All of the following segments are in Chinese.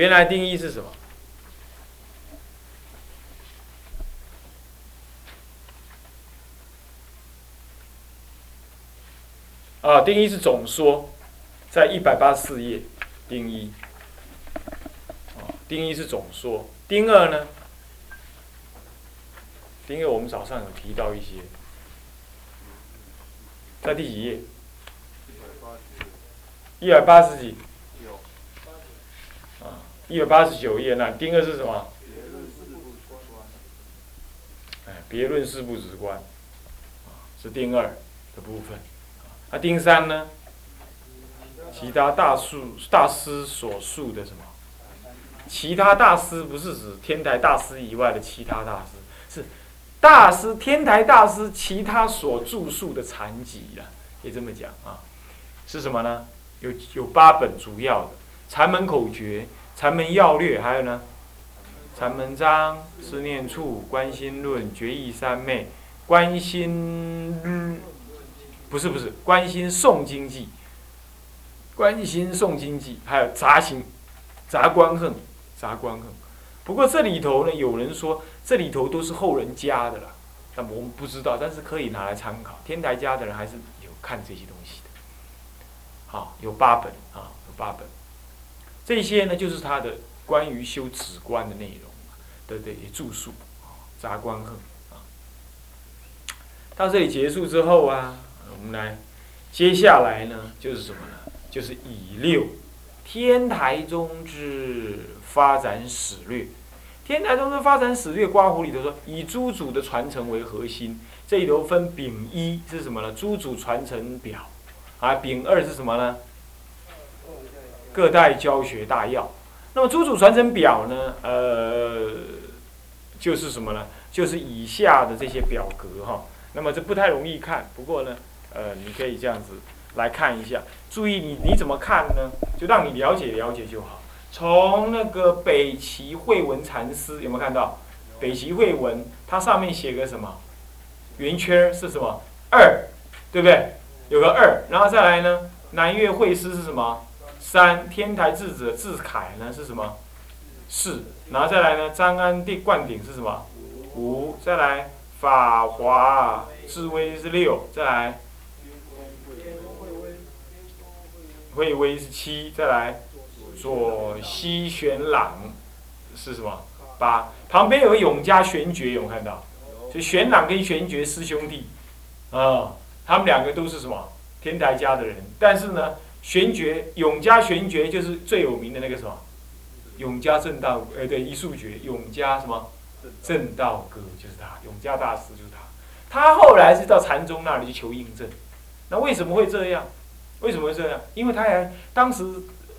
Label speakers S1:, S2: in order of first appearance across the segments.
S1: 原来定义是什么？啊，定义是总说，在一百八十四页，定义。啊，定义是总说。丁二呢？丁二我们早上有提到一些，在第几页？一百八十几。一百八十九页那丁二是什么？哎，别论事不直观，是丁二的部分。啊，丁三呢？其他大数大师所述的什么？其他大师不是指天台大师以外的其他大师，是大师天台大师其他所著述的残集了，可以这么讲啊。是什么呢？有有八本主要的禅门口诀、禅门要略，还有呢，禅门章、思念处、观心论、决意三昧、观心，不是不是，观心诵经记、观心诵经记，还有杂行、杂观恨。杂观恨，不过这里头呢，有人说这里头都是后人加的了，那么我们不知道，但是可以拿来参考。天台家的人还是有看这些东西的。好，有八本啊，有八本，这些呢就是他的关于修止观的内容的这些著述啊，杂观恨啊。到这里结束之后啊，我们来，接下来呢就是什么呢？就是以六天台宗之。发展史略，天台宗的发展史略刮胡里头说，以诸祖的传承为核心，这里头分丙一是什么呢？诸祖传承表，啊，丙二是什么呢？各代教学大要。那么诸祖传承表呢？呃，就是什么呢？就是以下的这些表格哈。那么这不太容易看，不过呢，呃，你可以这样子来看一下。注意你你怎么看呢？就让你了解了解就好。从那个北齐慧文禅师有没有看到？北齐慧文，它上面写个什么？圆圈是什么？二，对不对？有个二，然后再来呢？南岳慧师是什么？三，天台智者智凯呢是什么？四，然后再来呢？张安定灌顶是什么？五，再来法华智威是六，再来慧威是七，再来。左西玄朗是什么？八旁边有个永嘉玄觉，有看到？就玄朗跟玄觉师兄弟，啊，他们两个都是什么？天台家的人。但是呢，玄觉永嘉玄觉就是最有名的那个什么？永嘉正道，哎，对，一数觉永嘉什么？正道哥就是他，永嘉大师就是他。他后来是到禅宗那里去求印证。那为什么会这样？为什么会这样？因为他还当时。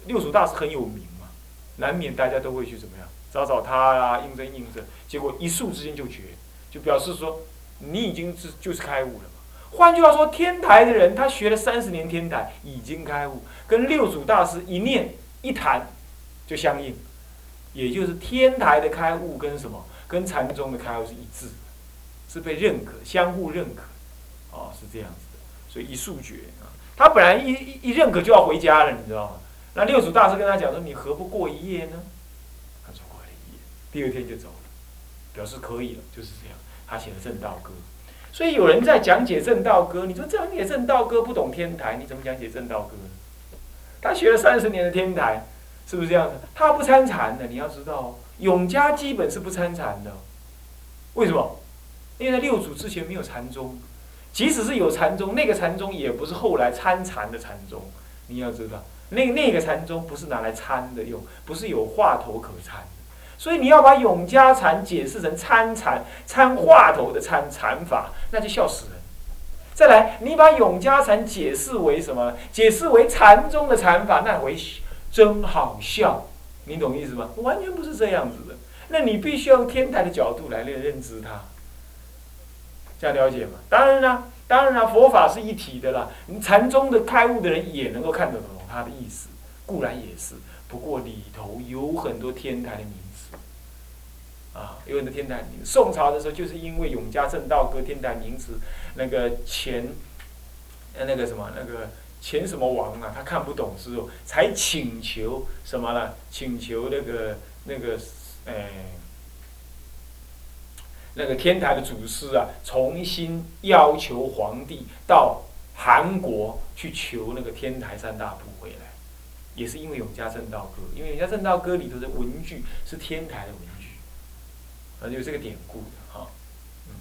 S1: 六祖大师很有名嘛，难免大家都会去怎么样找找他啊，印证印证。结果一术之间就绝，就表示说你已经是就是开悟了嘛。换句话说，天台的人他学了三十年天台已经开悟，跟六祖大师一念一谈就相应，也就是天台的开悟跟什么跟禅宗的开悟是一致，是被认可，相互认可，哦，是这样子的。所以一术绝啊，他本来一一一认可就要回家了，你知道吗？那六祖大师跟他讲说：“你何不过一夜呢？”他说：“过了一夜，第二天就走了，表示可以了，就是这样。”他写了《正道歌》，所以有人在讲解《正道歌》，你说讲解《正道歌》不懂天台，你怎么讲解《正道歌》？他学了三十年的天台，是不是这样子？他不参禅的，你要知道，永嘉基本是不参禅的。为什么？因为六祖之前没有禅宗，即使是有禅宗，那个禅宗也不是后来参禅的禅宗，你要知道。那那个禅宗不是拿来参的用，不是有话头可参，所以你要把永嘉禅解释成参禅、参话头的参禅法，那就笑死人。再来，你把永嘉禅解释为什么？解释为禅宗的禅法，那为真好笑，你懂意思吗？完全不是这样子的。那你必须用天台的角度来认认知它，这样了解吗？当然了，当然了，佛法是一体的啦。你禅宗的开悟的人也能够看得懂。他的意思固然也是，不过里头有很多天台的名，啊，因为那天台。宋朝的时候，就是因为永嘉正道歌天台名词，那个钱，呃，那个什么，那个前什么王啊，他看不懂之后，才请求什么呢？请求那个那个，哎，那个天台的祖师啊，重新要求皇帝到韩国去求那个天台三大部回来，也是因为《永嘉正道歌》，因为《永嘉正道歌》里头的文句是天台的文句，啊，有这个典故的哈。嗯，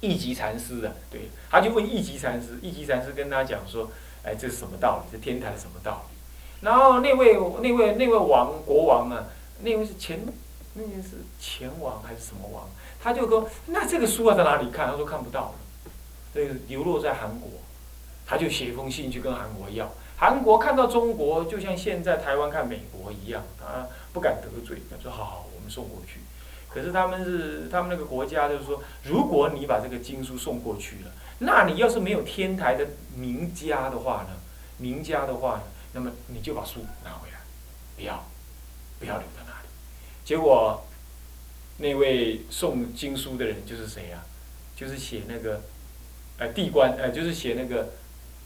S1: 一级禅师啊，对，他就问一级禅师，一级禅师跟他讲说。哎，这是什么道理？这天台什么道理？然后那位那位那位王国王呢？那位是前，那位是前王还是什么王？他就说：“那这个书要在哪里看？”他说：“看不到了，这个流落在韩国。”他就写封信去跟韩国要。韩国看到中国，就像现在台湾看美国一样，啊不敢得罪，他说：“好好，我们送过去。”可是他们是他们那个国家，就是说，如果你把这个经书送过去了。那你要是没有天台的名家的话呢？名家的话呢？那么你就把书拿回来，不要，不要留在那里。结果，那位送经书的人就是谁呀？就是写那个，呃，地官，呃，就是写那个，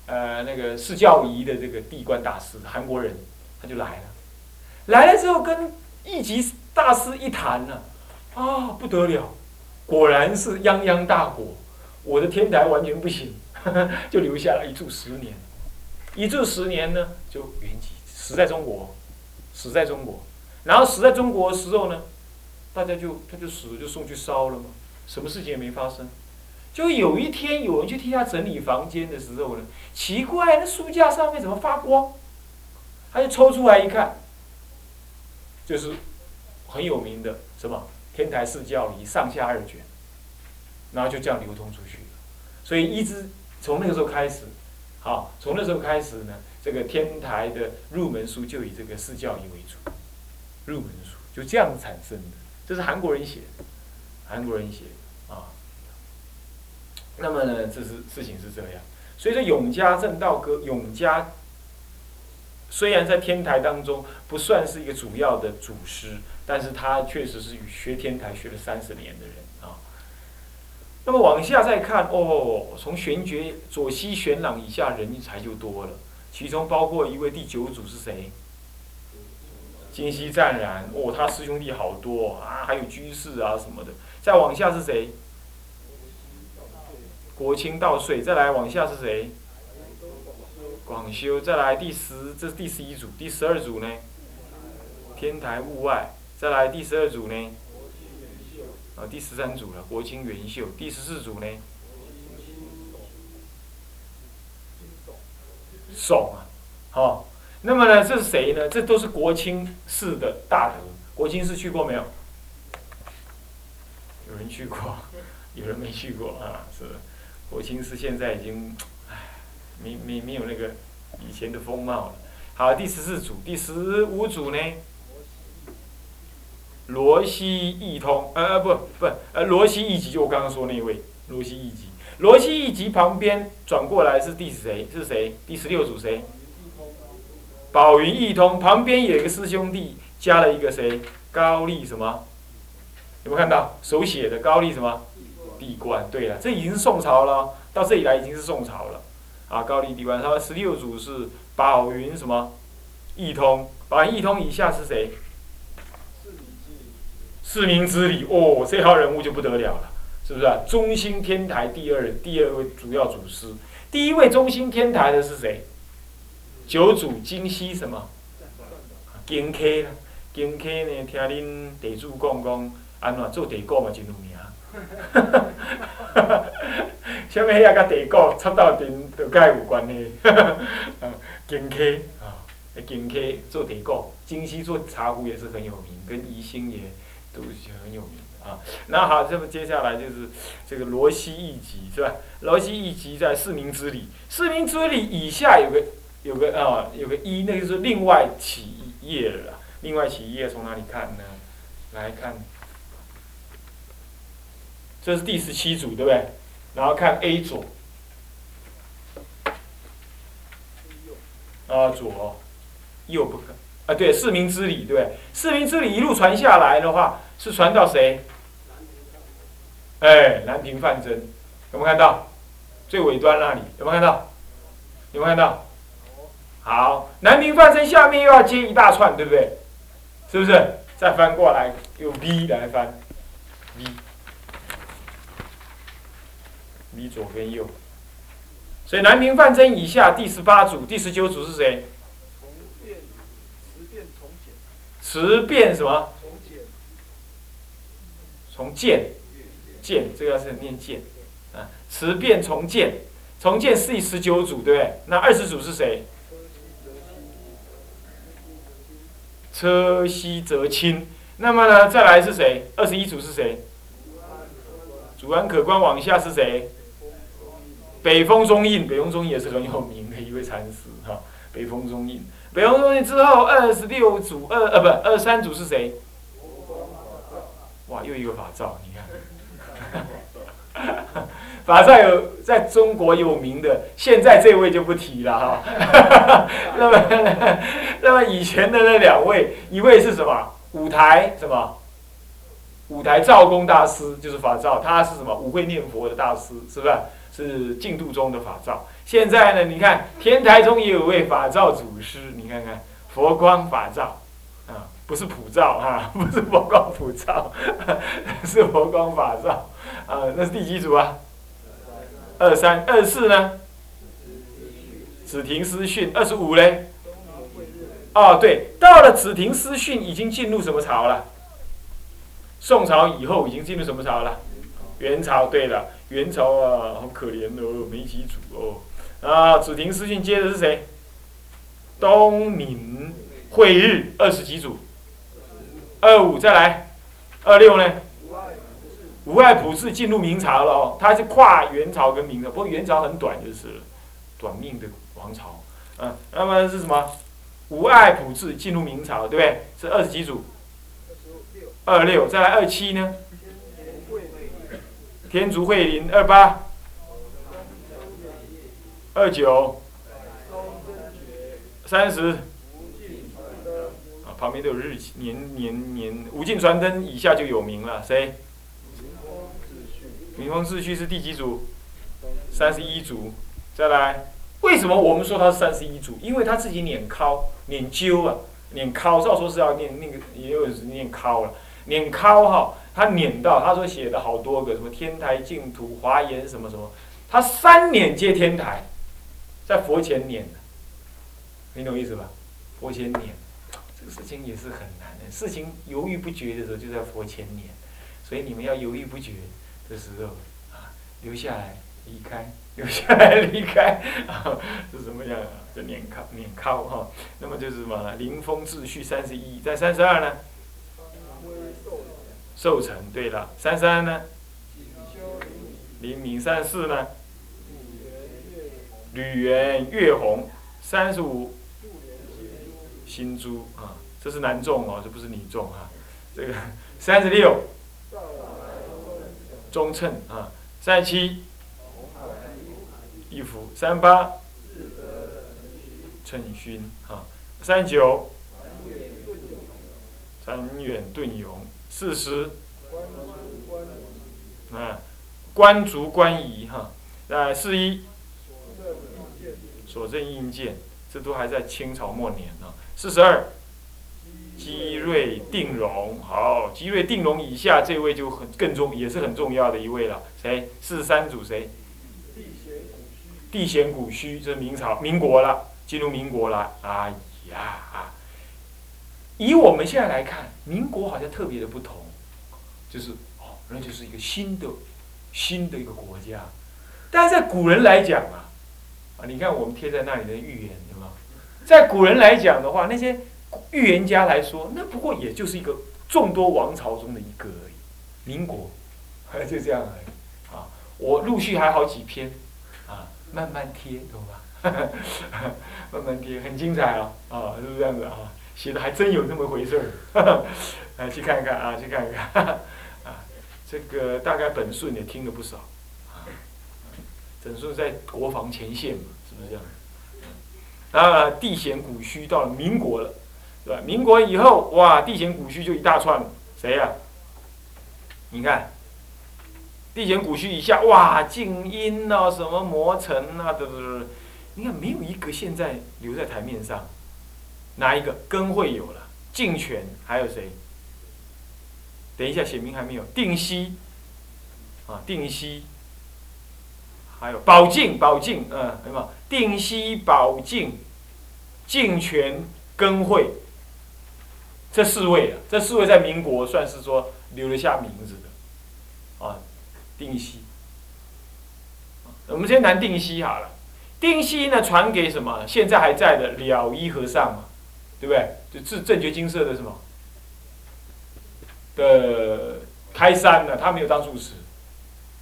S1: 呃，那个释教仪的这个地官大师，韩国人，他就来了。来了之后跟一级大师一谈呢，啊不得了，果然是泱泱大国。我的天台完全不行，就留下了一住十年，一住十年呢就圆寂，死在中国，死在中国，然后死在中国的时候呢，大家就他就死了，就送去烧了嘛，什么事情也没发生。就有一天有人去替他整理房间的时候呢，奇怪，那书架上面怎么发光？他就抽出来一看，就是很有名的什么天台四教仪上下二卷。然后就这样流通出去，所以一直从那个时候开始，好，从那时候开始呢，这个天台的入门书就以这个四教仪为主，入门书就这样产生的，这是韩国人写的，韩国人写的啊。那么呢，这是事情是这样，所以说永嘉正道歌，永嘉虽然在天台当中不算是一个主要的祖师，但是他确实是学天台学了三十年的人啊。那么往下再看哦，从玄觉左西玄朗以下人才就多了，其中包括一位第九祖是谁？金溪湛然哦，他师兄弟好多啊，还有居士啊什么的。再往下是谁？国清道岁。再来往下是谁？广修。再来第十，这是第十一组，第十二组呢？天台物外。再来第十二组呢？啊，第十三组了，国清元秀。第十四组呢？宋啊，好，那么呢，这是谁呢？这都是国清寺的大德。国清寺去过没有？有人去过，有人没去过啊？是，国清寺现在已经，没没没有那个以前的风貌了。好，第十四组，第十五组呢？罗西义通，呃呃不不，呃罗西义吉就我刚刚说那位罗西义吉，罗西义吉旁边转过来是第谁？是谁？第十六组谁？宝云义通旁边有一个师兄弟，加了一个谁？高丽什么？有没有看到手写的高丽什么？地官。对了，这已经是宋朝了，到这里来已经是宋朝了。啊，高丽地官，他十六组是宝云什么？义通，宝云义通以下是谁？四明之理哦，这号人物就不得了了，是不是啊？中兴天台第二第二位主要祖师，第一位中兴天台的是谁？九祖金溪什么？金 K 啦，金 K 呢？听恁地主讲讲，安怎做地沟嘛真有名。什么遐甲地国插到顶，都甲有关系。哈哈啊金 K 啊，金 K 做地沟，金溪做茶壶也是很有名，跟宜兴也。都是很有名的啊。那好，这么接下来就是这个罗西一集是吧？罗西一集在四明之里，四明之里以下有个有个啊有个一，那就是另外起业了。另外起业从哪里看呢？来看，这是第十七组对不对？然后看 A 左，啊左，右不可。啊，对，四明之理，对不对？四明之理一路传下来的话，是传到谁？哎，南平范真，有没有看到？最尾端那里有没有看到？有没有看到？好，南平范声下面又要接一大串，对不对？是不是？再翻过来用 V 来翻，V，V 左跟右。所以南平范增以下第十八组、第十九组是谁？词变什么？重建，建，这个是念建，啊，词变重建，重建是第十九组，对不对？那二十组是谁？车西则清，那么呢，再来是谁？二十一组是谁？主安可观，往下是谁？北风中印，北风中印也是很有名的一位禅师哈。北风中印，北风中印之后，二十六组二呃不二三组是谁？哇，又一个法照，你看，法照有在中国有名的，现在这位就不提了哈。那么。那么以前的那两位，一位是什么？五台什么？五台照公大师就是法照，他是什么？五会念佛的大师，是不是？是净土宗的法照。现在呢，你看天台中也有位法照祖师，你看看佛光法照，啊，不是普照啊，不是佛光普照，是佛光法照，啊，那是第几组啊？二三二四呢？紫庭师训二十五嘞？哦，对，到了紫庭思训已经进入什么朝了？宋朝以后已经进入什么朝了？元朝。对了，元朝啊，好可怜哦，没几组哦。啊，紫庭思训接的是谁？东明会日二十几组。二五再来，二六呢？无碍普世进入明朝了哦，他是跨元朝跟明朝，不过元朝很短就是了，短命的王朝。嗯，那么是什么？无碍普治进入明朝，对不对？是二十几组，二六，再来二七呢？天竺慧林二八，二九，三十，啊，旁边都有日期，年年年，无尽传灯以下就有名了，谁？民风秩序是第几组？三十一组，再来。为什么我们说他是三十一组？因为他自己念考、念究啊，念考，照说是要念那个，也有是念考了，念考哈，他念到他说写的好多个什么天台净土华严什么什么，他三年接天台，在佛前念的，你懂意思吧？佛前念，这个事情也是很难的，事情犹豫不决的时候就在佛前念，所以你们要犹豫不决的时候啊，留下来离开。留下来离开啊，是什么样啊？就年考年考哈，那么就是什么？临风秩序三十一，在三十二呢？寿成对了，三三呢？灵明三四呢？吕元月红三十五，新珠啊，这是男众哦，这不是女众啊。这个三十六，中称啊，三十七。一福三八，称勋啊，三九，三远顿勇，四十，啊，官族官仪哈，呃，四一，所证印鉴，这都还在清朝末年呢。四十二，基瑞定荣，好，基瑞定荣以下这位就很更重，也是很重要的一位了。谁？四十三组谁？地显古虚，这是明朝、民国了，进入民国了。哎呀！以我们现在来看，民国好像特别的不同，就是哦，那就是一个新的、新的一个国家。但是在古人来讲啊，啊，你看我们贴在那里的预言，对吗？在古人来讲的话，那些预言家来说，那不过也就是一个众多王朝中的一个而已。民国，就这样而已。啊，我陆续还好几篇。啊慢慢贴，懂吗？慢慢贴，很精彩哦，啊，就是这样子啊？写的还真有那么回事儿，啊去看看啊，去看看，啊，这个大概本顺也听了不少，啊，整顺在国防前线嘛，是不是这样？啊，地显古虚到了民国了，对吧？民国以后，哇，地显古虚就一大串了，谁呀？你看。地显古虚以下，哇，静音呐，什么魔尘呐，都是你看没有一个现在留在台面上，哪一个？根会有了，敬泉还有谁？等一下，写明还没有。定西，啊，定西，还有宝镜，宝镜，嗯，对吗？定西、宝镜、敬泉、根会，这四位啊，这四位在民国算是说留了下名字的，啊，定西。我们先谈定西好了。定西呢，传给什么？现在还在的了一和尚嘛，对不对？就正正觉金色的什么的开山呢？他没有当住持，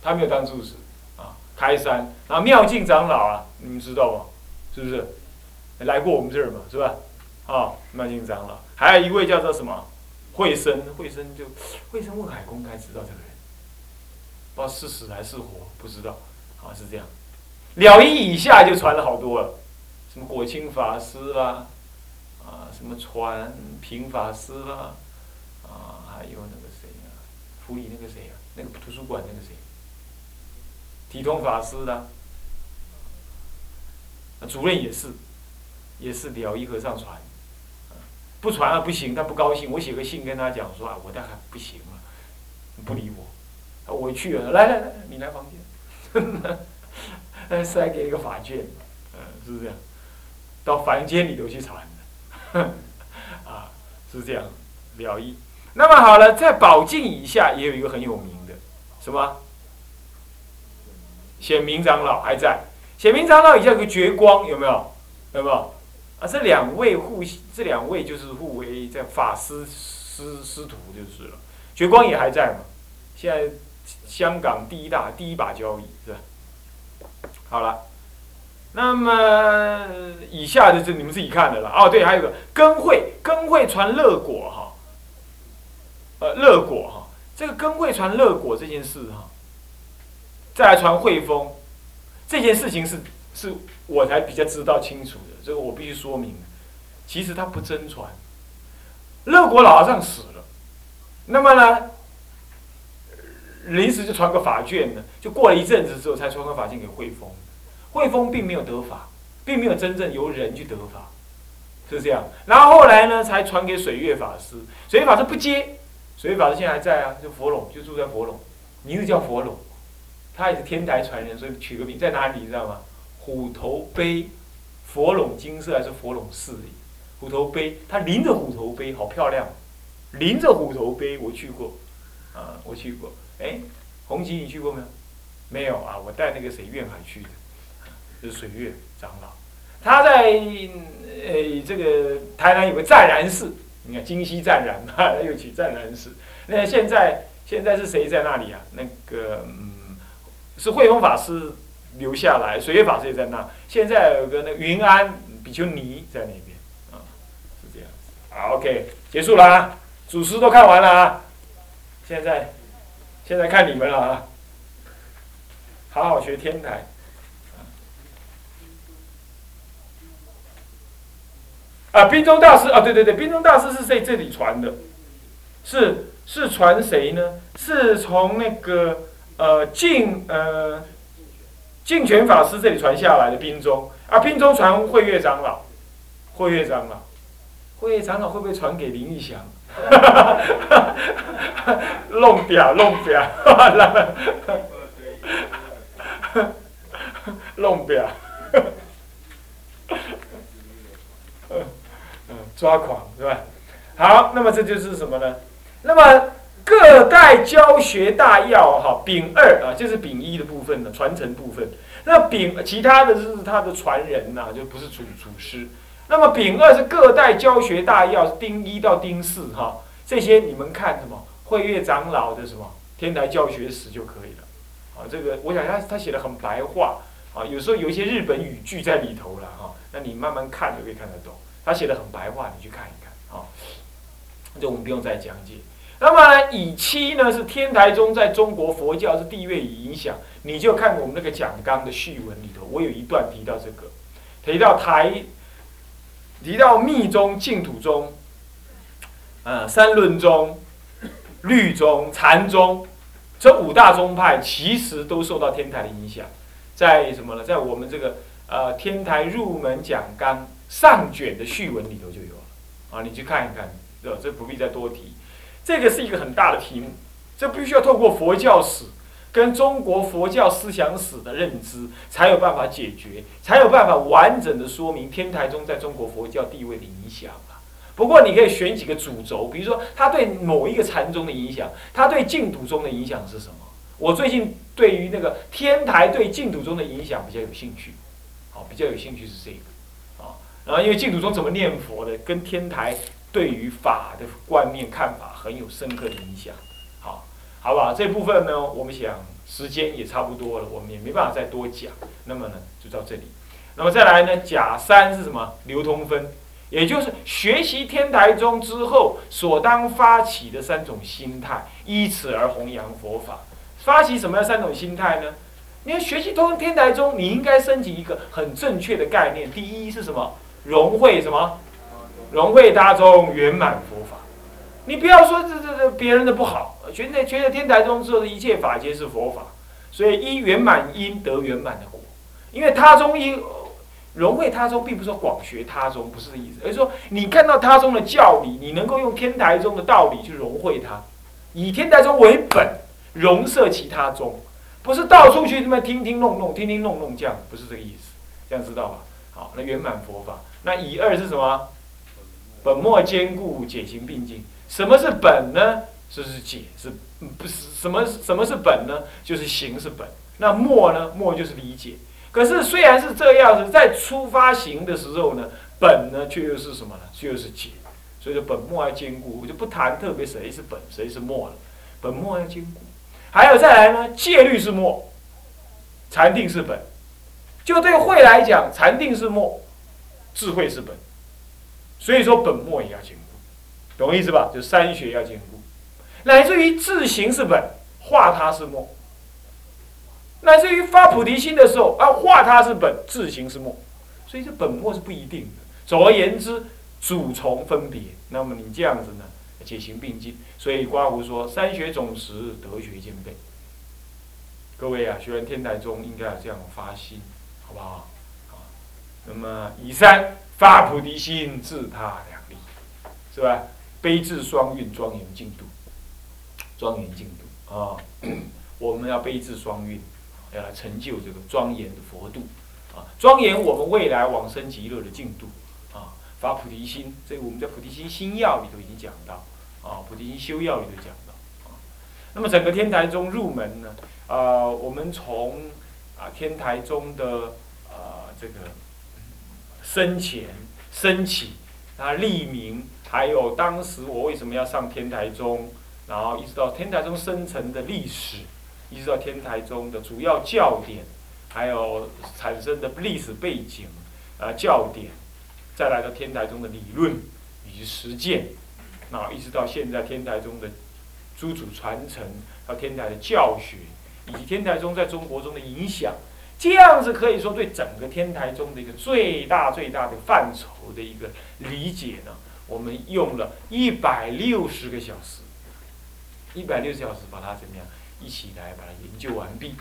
S1: 他没有当住持啊。开山，然后妙净长老啊，你们知道吗？是不是来过我们这儿嘛？是吧？啊，妙净长老，还有一位叫做什么慧生，慧生就慧生问海公该知道这个人，不知道是死还是活，不知道。啊，是这样。了一以下就传了好多了，什么果清法师，啊，啊什么传平法师啦，啊，还有那个谁啊，府里那个谁啊，那个图书馆那个谁，体通法师啦，主任也是，也是了一和尚传，不传啊不行，他不高兴，我写个信跟他讲说啊，我大概不行了，不理我，啊我去了，来来来，你来房间。塞给一个法卷，嗯，是不是这样，到房间里头去传，啊，是这样，了义。那么好了，在宝镜以下也有一个很有名的，什么？显明长老还在，显明长老以下有个觉光，有没有？有没有？啊，这两位互，这两位就是互为在法师师师徒就是了。觉光也还在嘛？现在香港第一大第一把交椅是吧？好了，那么以下的是你们自己看的了。哦，对，还有个根会，根会传乐果哈，呃，乐果哈，这个根会传乐果这件事哈，再来传汇丰，这件事情是是我才比较知道清楚的，这个我必须说明。其实他不真传，乐果老和尚死了，那么呢？临时就传个法卷呢，就过了一阵子之后才传个法卷给慧峰，慧峰并没有得法，并没有真正由人去得法，是这样。然后后来呢，才传给水月法师，水月法师不接，水月法师现在还在啊，就佛龙，就住在佛龙，名字叫佛龙，他也是天台传人，所以取个名在哪里你知道吗？虎头碑，佛龙金色还是佛龙寺里？虎头碑，他临着虎头碑，好漂亮，临着虎头碑，我去过，啊，我去过。哎，红旗你去过没有？没有啊，我带那个谁愿海去的，是水月长老，他在呃这个台南有个湛然寺，你看金溪湛然啊，又起湛然寺。那现在现在是谁在那里啊？那个嗯，是慧峰法师留下来，水月法师也在那。现在有个那云安比丘尼在那边啊，是这样子。好，OK，结束了啊，主诗都看完了啊，现在。现在看你们了啊！好好学天台。啊，冰中大师啊，对对对，冰中大师是在这里传的，是是传谁呢？是从那个呃净呃净泉法师这里传下来的冰中。啊，冰中传慧月长老，慧月长老，慧月长老会不会传给林玉祥？弄表弄表，弄表 抓狂是吧？好，那么这就是什么呢？那么各代教学大要哈，丙二啊，就是丙一的部分的传承部分。那丙其他的就是他的传人呐，就不是主主师。那么丙二是各代教学大要，丁一到丁四哈。这些你们看什么？慧月长老的什么天台教学史就可以了。啊，这个我想他他写的很白话啊，有时候有一些日本语句在里头了哈。那你慢慢看就可以看得懂。他写的很白话，你去看一看啊。这我们不用再讲解。那么呢，乙七呢是天台宗在中国佛教是地位与影响，你就看我们那个讲纲的序文里头，我有一段提到这个，提到台，提到密宗、净土宗。嗯，三论宗、律宗、禅宗，这五大宗派其实都受到天台的影响，在什么呢？在我们这个呃天台入门讲纲上卷的序文里头就有了啊，你去看一看，这这不必再多提。这个是一个很大的题目，这必须要透过佛教史跟中国佛教思想史的认知，才有办法解决，才有办法完整的说明天台宗在中国佛教地位的影响啊。不过你可以选几个主轴，比如说他对某一个禅宗的影响，他对净土宗的影响是什么？我最近对于那个天台对净土宗的影响比较有兴趣，好，比较有兴趣是这个，然后因为净土宗怎么念佛的，跟天台对于法的观念看法很有深刻的影响，好，好不好？这部分呢，我们想时间也差不多了，我们也没办法再多讲，那么呢，就到这里。那么再来呢，甲三是什么？流通分。也就是学习天台宗之后所当发起的三种心态，依此而弘扬佛法。发起什么样三种心态呢？你要学习通天台宗，你应该升起一个很正确的概念。第一是什么？融会什么？融会大众，圆满佛法。你不要说这这这别人的不好，觉得觉得天台宗之后的一切法皆是佛法。所以一圆满因得圆满的果，因为他中因。融会他中，并不是说广学他中，不是这意思，而是说你看到他中的教理，你能够用天台宗的道理去融会它，以天台宗为本，融摄其他宗，不是到处去他妈听听弄弄，听听弄弄这样，不是这个意思，这样知道吧？好，那圆满佛法，那以二是什么？本末兼顾，解行并进。什么是本呢？就是解，是不是什么？什么是本呢？就是行是本。那末呢？末就是理解。可是虽然是这样子，在出发行的时候呢，本呢却又是什么呢？却又是解，所以说本末要兼顾，我就不谈特别谁是本，谁是末了。本末要兼顾，还有再来呢，戒律是末，禅定是本。就对慧来讲，禅定是末，智慧是本。所以说本末也要兼顾，懂我意思吧？就三学要兼顾，乃至于自行是本，化他是末。乃至于发菩提心的时候，啊，化它是本，自行是末，所以这本末是不一定的。总而言之，主从分别，那么你这样子呢，解行并进。所以刮胡说，三学总持，德学兼备。各位啊，学完天台宗应该这样发心，好不？好。那么以三发菩提心，自他两利，是吧？悲智双运，庄严净土，庄严净土啊！我们要悲智双运。要来成就这个庄严的佛度，啊，庄严我们未来往生极乐的净土，啊，发菩提心，这个我们在菩提心心要里头已经讲到，啊，菩提心修要里头讲到，啊，那么整个天台宗入门呢，啊，我们从啊天台宗的啊这个生前升起，啊立名，还有当时我为什么要上天台宗，然后一直到天台宗生成的历史。一直到天台宗的主要教典，还有产生的历史背景，呃，教典，再来到天台宗的理论以及实践，那一直到现在天台宗的诸祖传承，到天台的教学，以及天台宗在中国中的影响，这样子可以说对整个天台中的一个最大最大的范畴的一个理解呢，我们用了一百六十个小时，一百六十小时把它怎么样？一起来把它研究完毕，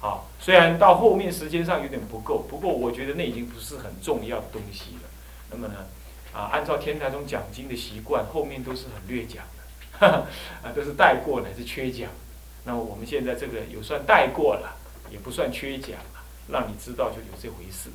S1: 好，虽然到后面时间上有点不够，不过我觉得那已经不是很重要的东西了。那么呢，啊，按照天台中讲经的习惯，后面都是很略讲的，啊，都是带过乃是缺讲。那么我们现在这个有算带过了，也不算缺讲了，让你知道就有这回事。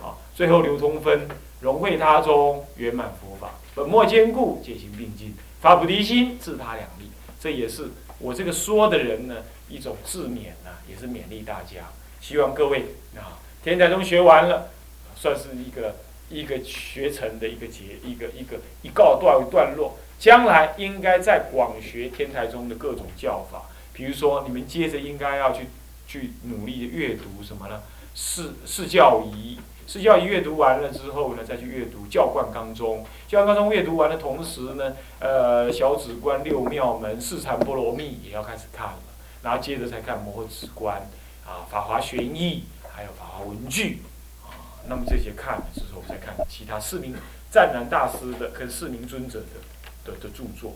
S1: 啊，最后流通分，融会他中，圆满佛法，本末兼顾，戒行并进，法菩提心，自他两利，这也是。我这个说的人呢，一种自勉呢，也是勉励大家。希望各位啊，天台中学完了，算是一个一个学成的一个结，一个一个一告段段落。将来应该在广学天台宗的各种教法，比如说你们接着应该要去去努力的阅读什么呢？四四教仪。释教仪阅读完了之后呢，再去阅读教观纲中。教观纲中阅读完的同时呢，呃，小止观、六妙门、四禅波罗蜜也要开始看了。然后接着才看摩诃止观，啊，法华玄义，还有法华文具，啊，那么这些看了之后，再看其他四名湛南大师的跟四名尊者的的的著作。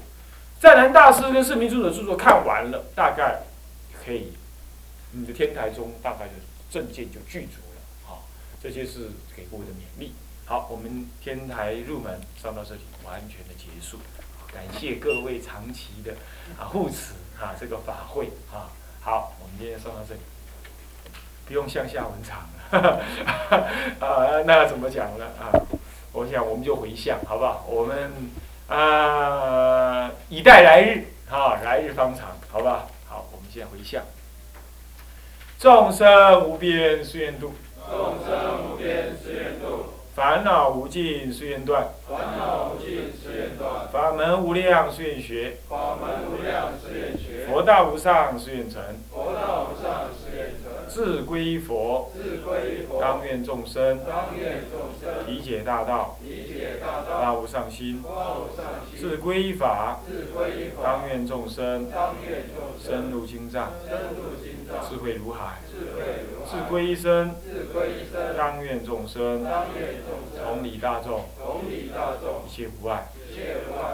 S1: 湛南大师跟四名尊者著作看完了，大概可以，你的天台宗大概的正见就具足了。这些是给各位的勉励。好，我们天台入门上到这里完全的结束，感谢各位长期的啊护持啊这个法会啊。好，我们今天上到这里，不用向下文长了。啊，那怎么讲呢？啊，我想我们就回向，好不好？我们啊以待来日，啊，来日方长，好不好？好，我们现在回向。众生无边誓愿度，
S2: 众生无边誓愿度，
S1: 烦恼无尽誓愿断，
S2: 烦恼无尽誓愿断，
S1: 法门无量誓愿学，
S2: 法门无量誓愿学，
S1: 佛道无上誓愿成，
S2: 佛道无上
S1: 自归佛，
S2: 自归佛，
S1: 当愿众生理解大道，
S2: 大
S1: 无上心，自归法，
S2: 自归法，
S1: 当愿众生深入经藏，智慧如海，自
S2: 海，
S1: 归一生，当愿众生同理大众，一切无碍。